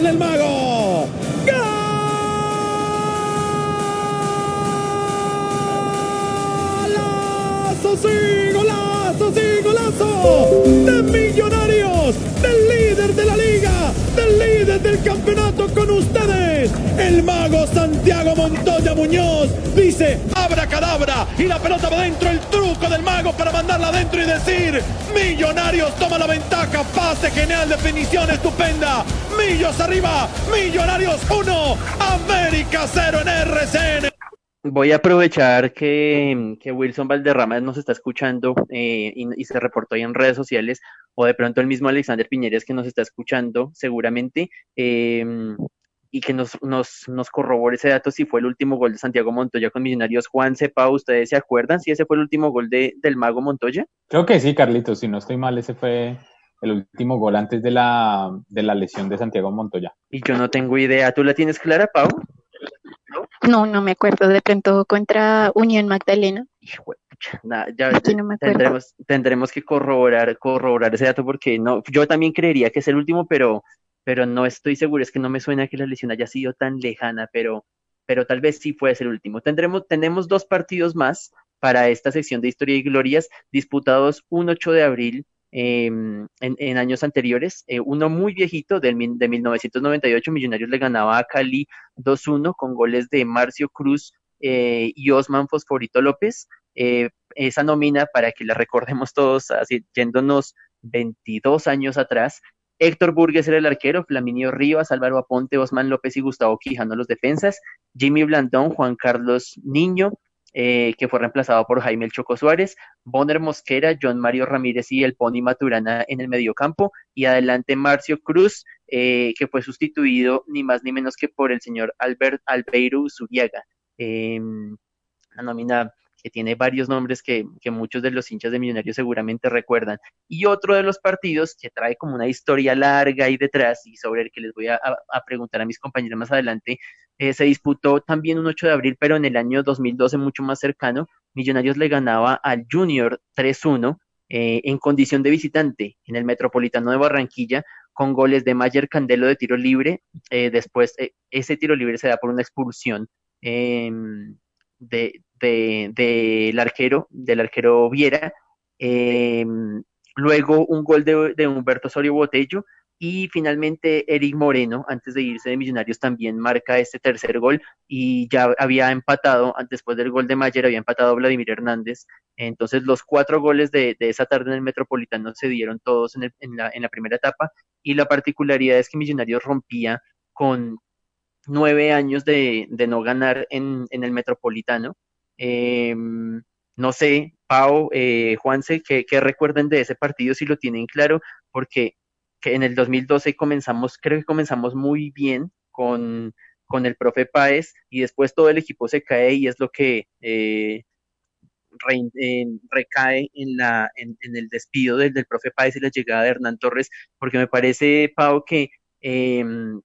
[SPEAKER 7] el mago. ¡De Millonarios! ¡Del líder de la liga! ¡Del líder del campeonato con ustedes! El mago Santiago Montoya Muñoz dice: ¡Abra cadabra! Y la pelota va dentro. El truco del mago para mandarla adentro y decir: Millonarios toma la ventaja. Pase genial, definición estupenda. Millos arriba, Millonarios 1, América 0 en RCN.
[SPEAKER 2] Voy a aprovechar que, Wilson Valderrama nos está escuchando eh, y, se reportó ahí en redes sociales, o de pronto el mismo Alexander Piñeres que nos está escuchando seguramente, em, y que nos, nos, nos corrobore ese dato si fue el último gol de Santiago Montoya con Millonarios. Juan Sepa, ¿ustedes se acuerdan si ese fue el último gol de, del mago Montoya?
[SPEAKER 5] Creo que sí, Carlitos, si no estoy mal, ese fue el último gol antes de la, de la lesión de Santiago Montoya.
[SPEAKER 2] Y yo no tengo idea. ¿Tú la tienes clara, Pau?
[SPEAKER 4] No, no me acuerdo. De pronto contra Unión Magdalena.
[SPEAKER 2] Hijo ya, tendremos, tendremos que corroborar, corroborar ese dato porque no, yo también creería que es el último, pero, pero no estoy seguro. Es que no me suena que la lesión haya sido tan lejana, pero, pero tal vez sí puede ser el último. Tendremos, tenemos dos partidos más para esta sección de historia y glorias disputados un 8 de abril Em, en, años anteriores. Eh, uno muy viejito del, de 1998, Millonarios le ganaba a Cali 2-1 con goles de Marcio Cruz eh, y Osman Fosforito López. Eh, esa nómina, para que la recordemos todos, así, yéndonos 22 años atrás, Héctor Burgues era el arquero, Flaminio Rivas, Álvaro Aponte, Osman López y Gustavo Quijano los defensas, Jimmy Blandón, Juan Carlos Niño, eh, que fue reemplazado por Jaime El Choco Suárez, Bonner Mosquera, John Mario Ramírez y el Pony Maturana en el mediocampo, y adelante Marcio Cruz, eh, que fue sustituido ni más ni menos que por el señor Albert Albeiro Zuriaga. Em, la nómina que tiene varios nombres que, muchos de los hinchas de Millonarios seguramente recuerdan. Y otro de los partidos que trae como una historia larga ahí detrás y sobre el que les voy a, preguntar a mis compañeros más adelante, eh, se disputó también un 8 de abril, pero en el año 2012 mucho más cercano, Millonarios le ganaba al Junior 3-1 eh, en condición de visitante en el Metropolitano de Barranquilla con goles de Mayer Candelo de tiro libre. Eh, después ese tiro libre se da por una expulsión em, de, del arquero, del arquero Viera. Em, luego un gol de, de, Humberto Osorio Botello y finalmente Eric Moreno, antes de irse de Millonarios, también marca este tercer gol y ya había empatado, después del gol de Mayer, había empatado Vladimir Hernández. Entonces los cuatro goles de, esa tarde en el Metropolitano se dieron todos en, la, en la primera etapa y la particularidad es que Millonarios rompía con nueve años de, no ganar en, el Metropolitano. Em, no sé, Pau, eh, Juanse, ¿qué, recuerden de ese partido si lo tienen claro? Porque que en el 2012 comenzamos, creo que comenzamos muy bien con, con el profe Páez y después todo el equipo se cae y es lo que eh, recae en, la, en, el despido del, del, profe Páez y la llegada de Hernán Torres, porque me parece, Pau, que em,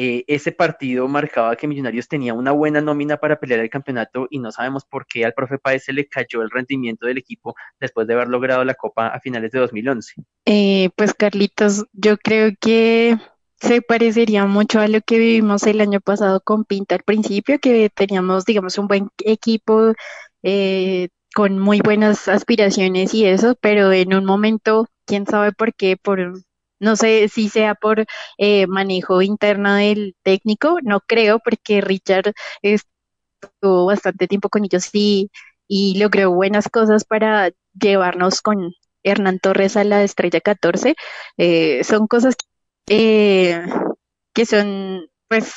[SPEAKER 2] eh, ese partido marcaba que Millonarios tenía una buena nómina para pelear el campeonato y no sabemos por qué al profe Páez se le cayó el rendimiento del equipo después de haber logrado la Copa a finales de 2011.
[SPEAKER 4] Eh, pues Carlitos, yo creo que se parecería mucho a lo que vivimos el año pasado con Pinta al principio, que teníamos, digamos, un buen equipo eh, con muy buenas aspiraciones y eso, pero en un momento, quién sabe por qué, por no sé si sea por eh, manejo interno del técnico, no creo, porque Richard estuvo bastante tiempo con ellos y, y logró buenas cosas para llevarnos con Hernán Torres a la estrella 14. Eh, son cosas que son, pues,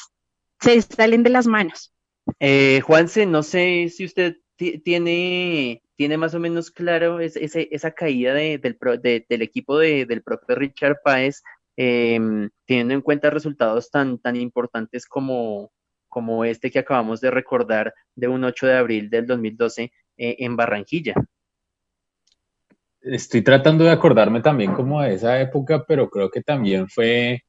[SPEAKER 4] se salen de las manos.
[SPEAKER 2] Eh, Juanse, no sé si usted tiene tiene más o menos claro esa caída del, del, equipo del propio Richard Páez, em, teniendo en cuenta resultados tan, tan importantes como, como este que acabamos de recordar de un 8 de abril del 2012 en Barranquilla.
[SPEAKER 5] Estoy tratando de acordarme también como de esa época, pero creo que también fue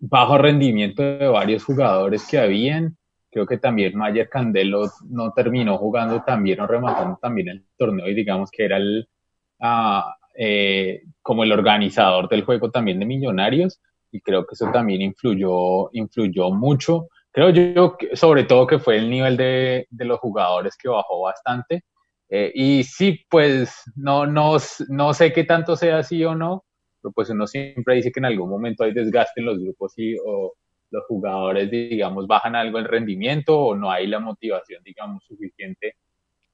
[SPEAKER 5] bajo rendimiento de varios jugadores que habían. Creo que también Mayer Candelo no terminó jugando también o rematando también el torneo y digamos que era el, eh, como el organizador del juego también de Millonarios y creo que eso también influyó, influyó mucho. Creo yo, sobre todo que fue el nivel de, de los jugadores que bajó bastante. Eh, y sí, pues no, no, no sé qué tanto sea así o no, pero pues uno siempre dice que en algún momento hay desgaste en los grupos y o los jugadores, digamos, bajan algo el rendimiento o no hay la motivación, digamos, suficiente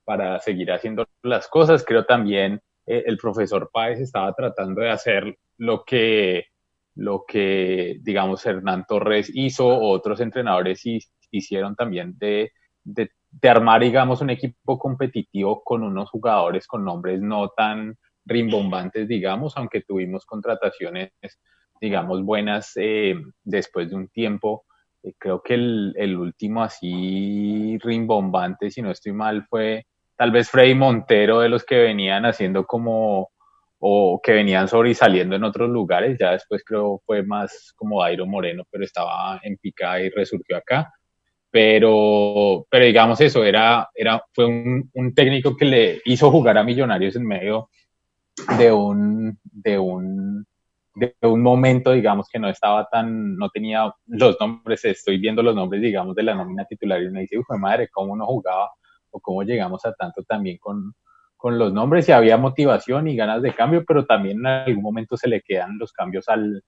[SPEAKER 5] para seguir haciendo las cosas. Creo también eh, el profesor Páez estaba tratando de hacer lo que, lo que, digamos, Hernán Torres hizo o otros entrenadores hicieron también de, de, de armar, digamos, un equipo competitivo con unos jugadores con nombres no tan rimbombantes, digamos, aunque tuvimos contrataciones, digamos, buenas eh, después de un tiempo. Eh, creo que el, el, último así rimbombante, si no estoy mal, fue tal vez Freddy Montero de los que venían haciendo como o que venían sobresaliendo en otros lugares. Ya después creo fue más como Dairo Moreno, pero estaba en picada y resurgió acá. Pero, pero digamos eso, era, era, fue un, un técnico que le hizo jugar a Millonarios en medio de un, de un, de un momento, digamos, que no estaba tan, no tenía los nombres, estoy viendo los nombres, digamos, de la nómina titular y me dice, uy, madre, ¿cómo no jugaba? O cómo llegamos a tanto también con, con los nombres y había motivación y ganas de cambio, pero también en algún momento se le quedan los cambios al,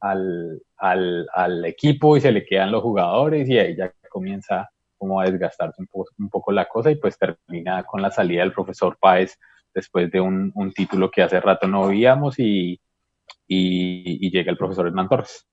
[SPEAKER 5] al, al, al equipo y se le quedan los jugadores y ahí ya comienza como a desgastarse un poco, un poco la cosa y pues termina con la salida del profesor Páez después de un, un título que hace rato no veíamos y, y, llega el profesor Hernán Torres.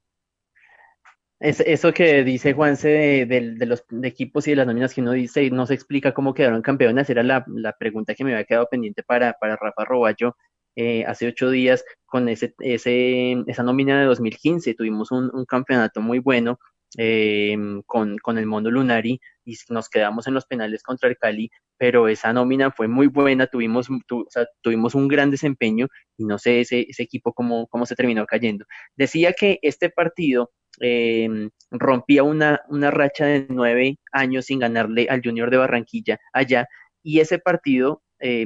[SPEAKER 2] Es, eso que dice Juanse de, de, los equipos y de las nóminas que uno dice y no se explica cómo quedaron campeones, era la, la pregunta que me había quedado pendiente para, para Rafa Roballo eh, hace ocho días con ese, ese, esa nómina de 2015. Tuvimos un, un campeonato muy bueno eh, con, con el Mondo Lunari y nos quedamos en los penales contra el Cali, pero esa nómina fue muy buena, tuvimos, tu, o sea, tuvimos un gran desempeño y no sé ese, ese equipo cómo, cómo se terminó cayendo. Decía que este partido eh, rompía una, una racha de nueve años sin ganarle al Junior de Barranquilla allá y ese partido eh,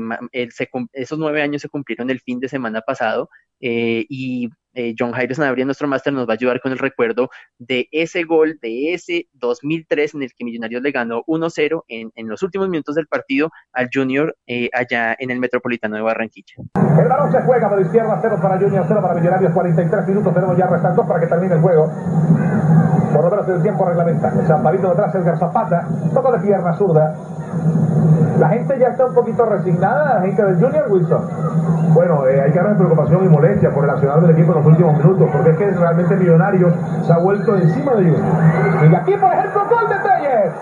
[SPEAKER 2] se, esos nueve años se cumplieron el fin de semana pasado eh, y eh, John Jairo Sanabria, nuestro máster, nos va a ayudar con el recuerdo de ese gol de ese 2003 en el que Millonarios le ganó 1-0 en, en, los últimos minutos del partido al Junior eh, allá en el Metropolitano de Barranquilla.
[SPEAKER 8] El balón se juega por izquierda, 0 para Junior, 0 para Millonarios, 43 minutos tenemos ya restando para que termine el juego. Por lo menos el tiempo reglamentario. Zamparito detrás, Edgar Zapata, toco de pierna zurda. La gente ya está un poquito resignada, la gente del Junior Wilson.
[SPEAKER 16] Bueno, eh, hay que de preocupación y molestia por el accionar del equipo en los últimos minutos, porque es que realmente Millonarios se ha vuelto encima de Junior.
[SPEAKER 8] Y aquí, por ejemplo, gol de Telles.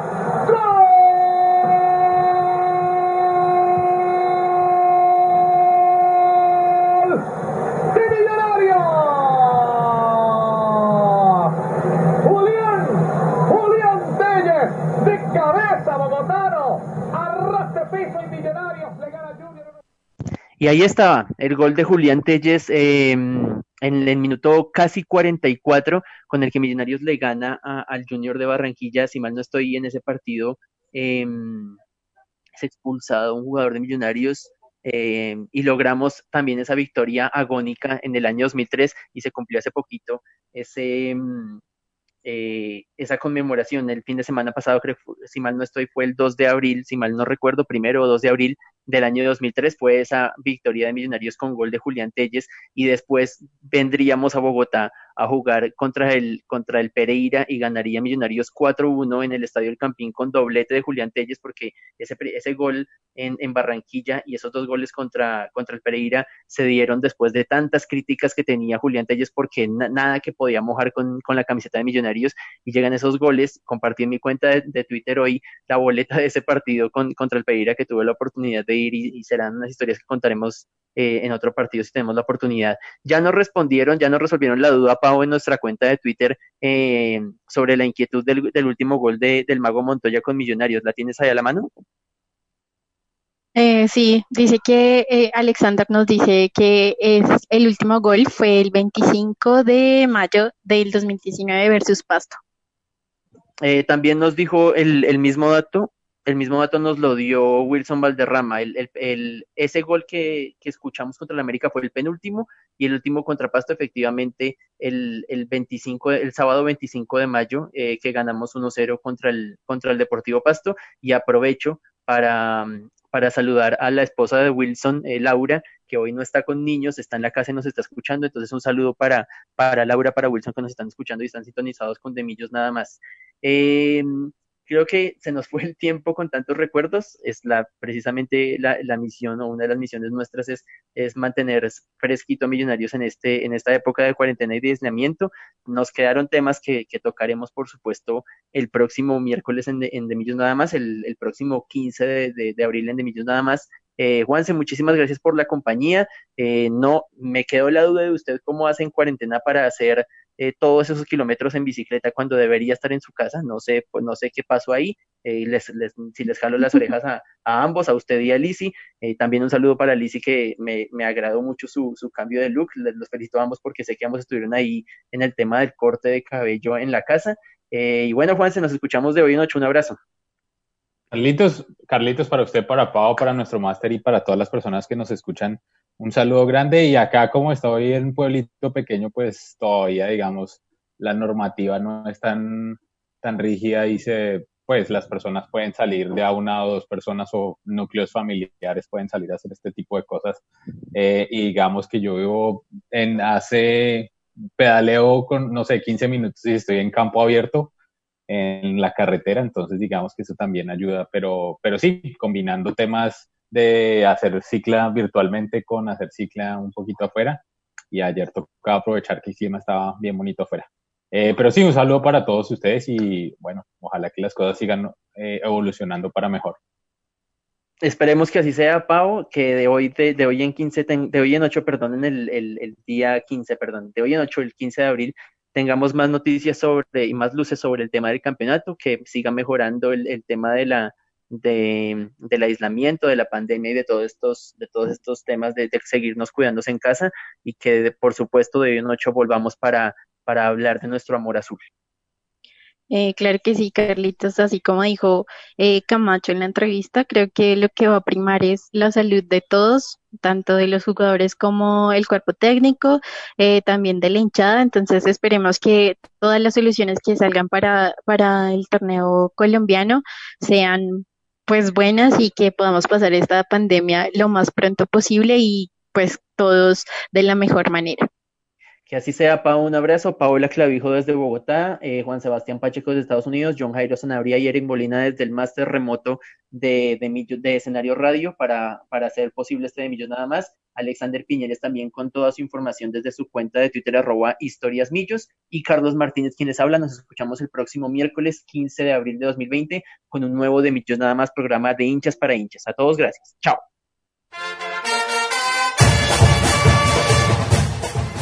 [SPEAKER 2] Y ahí estaba el gol de Julián Telles eh, en el minuto casi 44, con el que Millonarios le gana al Junior de Barranquilla. Si mal no estoy en ese partido, eh, es expulsado un jugador de Millonarios eh, y logramos también esa victoria agónica en el año 2003 y se cumplió hace poquito ese, eh, esa conmemoración el fin de semana pasado, creo, si mal no estoy, fue el 2 de abril, si mal no recuerdo, primero o 2 de abril del año 2003, fue esa victoria de Millonarios con gol de Julián Telles y después vendríamos a Bogotá a jugar contra el, contra el Pereira y ganaría Millonarios 4-1 en el Estadio El Campín con doblete de Julián Telles porque ese, ese gol en, en Barranquilla y esos dos goles contra, contra el Pereira se dieron después de tantas críticas que tenía Julián Telles porque na, nada que podía mojar con, con, la camiseta de Millonarios y llegan esos goles, compartí en mi cuenta de, de Twitter hoy la boleta de ese partido con, contra el Pereira que tuve la oportunidad de ir y, y serán unas historias que contaremos eh, en otro partido si tenemos la oportunidad. Ya nos respondieron, ya nos resolvieron la duda Pau en nuestra cuenta de Twitter eh, sobre la inquietud del, del último gol de, del Mago Montoya con Millonarios. ¿La tienes ahí a la mano?
[SPEAKER 4] Eh, sí, dice que eh, Alexander nos dice que es el último gol fue el 25 de mayo del 2019 versus Pasto.
[SPEAKER 2] Eh, también nos dijo el, el, mismo dato, el mismo dato nos lo dio Wilson Valderrama. El, el, ese gol que, que, escuchamos contra el América fue el penúltimo y el último contra Pasto, efectivamente, el, el 25, el sábado 25 de mayo, eh, que ganamos 1-0 contra el, contra el Deportivo Pasto. Y aprovecho para, para saludar a la esposa de Wilson, eh, Laura, que hoy no está con niños, está en la casa y nos está escuchando. Entonces, un saludo para, para Laura, para Wilson, que nos están escuchando y están sintonizados con Demillos nada más. Eh, creo que se nos fue el tiempo con tantos recuerdos. Es la, precisamente la, la, misión o una de las misiones nuestras es, es mantener fresquito Millonarios en, este, en esta época de cuarentena y de. Nos quedaron temas que, que tocaremos, por supuesto, el próximo miércoles en, de, en Demillos nada más, el, el próximo 15 de, de, de, abril en Demillos nada más. Eh, Juanse, muchísimas gracias por la compañía. Eh, no, me quedó la duda de usted cómo hace en cuarentena para hacer eh, todos esos kilómetros en bicicleta cuando debería estar en su casa. No sé, pues no sé qué pasó ahí. Eh, les, les, si les jalo las orejas a, ambos, a usted y a Lisi. Eh, también un saludo para Lisi que me, me agradó mucho su, su, cambio de look. Los felicito a ambos porque sé que ambos estuvieron ahí en el tema del corte de cabello en la casa. Eh, y bueno, Juanse, nos escuchamos de hoy en ocho. Un abrazo.
[SPEAKER 5] Carlitos, Carlitos, para usted, para Pau, para nuestro máster y para todas las personas que nos escuchan, un saludo grande. Y acá, como estoy en un pueblito pequeño, pues todavía, digamos, la normativa no es tan, tan rígida y se, pues las personas pueden salir de a una o dos personas o núcleos familiares pueden salir a hacer este tipo de cosas. Eh, y digamos que yo vivo en hace pedaleo con, no sé, 15 minutos y estoy en campo abierto en la carretera, entonces digamos que eso también ayuda, pero, pero sí, combinando temas de hacer cicla virtualmente con hacer cicla un poquito afuera, y ayer tocaba aprovechar que el clima estaba bien bonito afuera. Eh, pero sí, un saludo para todos ustedes y bueno, ojalá que las cosas sigan eh, evolucionando para mejor.
[SPEAKER 2] Esperemos que así sea, Pau, que de hoy, de, de hoy en 15, de hoy en 8, perdón, en el, día 15, perdón, de hoy en 8, el 15 de abril, tengamos más noticias sobre y más luces sobre el tema del campeonato, que siga mejorando el tema de la, de, del aislamiento, de la pandemia y de todos estos, de todos estos temas de, de seguirnos cuidándose en casa y que de, por supuesto de hoy en ocho volvamos para, para hablar de nuestro amor azul.
[SPEAKER 4] Eh, claro que sí, Carlitos, así como dijo eh, Camacho en la entrevista, creo que lo que va a primar es la salud de todos, tanto de los jugadores como el cuerpo técnico, eh, también de la hinchada, entonces esperemos que todas las soluciones que salgan para, para el torneo colombiano sean pues buenas y que podamos pasar esta pandemia lo más pronto posible y pues todos de la mejor manera.
[SPEAKER 2] Que así sea, Pau, un abrazo. Paola Clavijo desde Bogotá, eh, Juan Sebastián Pacheco de Estados Unidos, John Jairo Sanabria y Eric Molina desde el máster remoto de, de, de, escenario radio para, para hacer posible este de Millos nada más. Alexander Piñeres también con toda su información desde su cuenta de Twitter arroba historias millos y Carlos Martínez quienes hablan. Nos escuchamos el próximo miércoles 15 de abril de 2020 con un nuevo de Millos nada más programa de hinchas para hinchas. A todos gracias. Chao.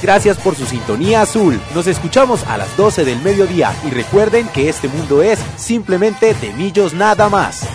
[SPEAKER 1] Gracias por su sintonía azul. Nos escuchamos a las 12 del mediodía y recuerden que este mundo es simplemente de millos nada más.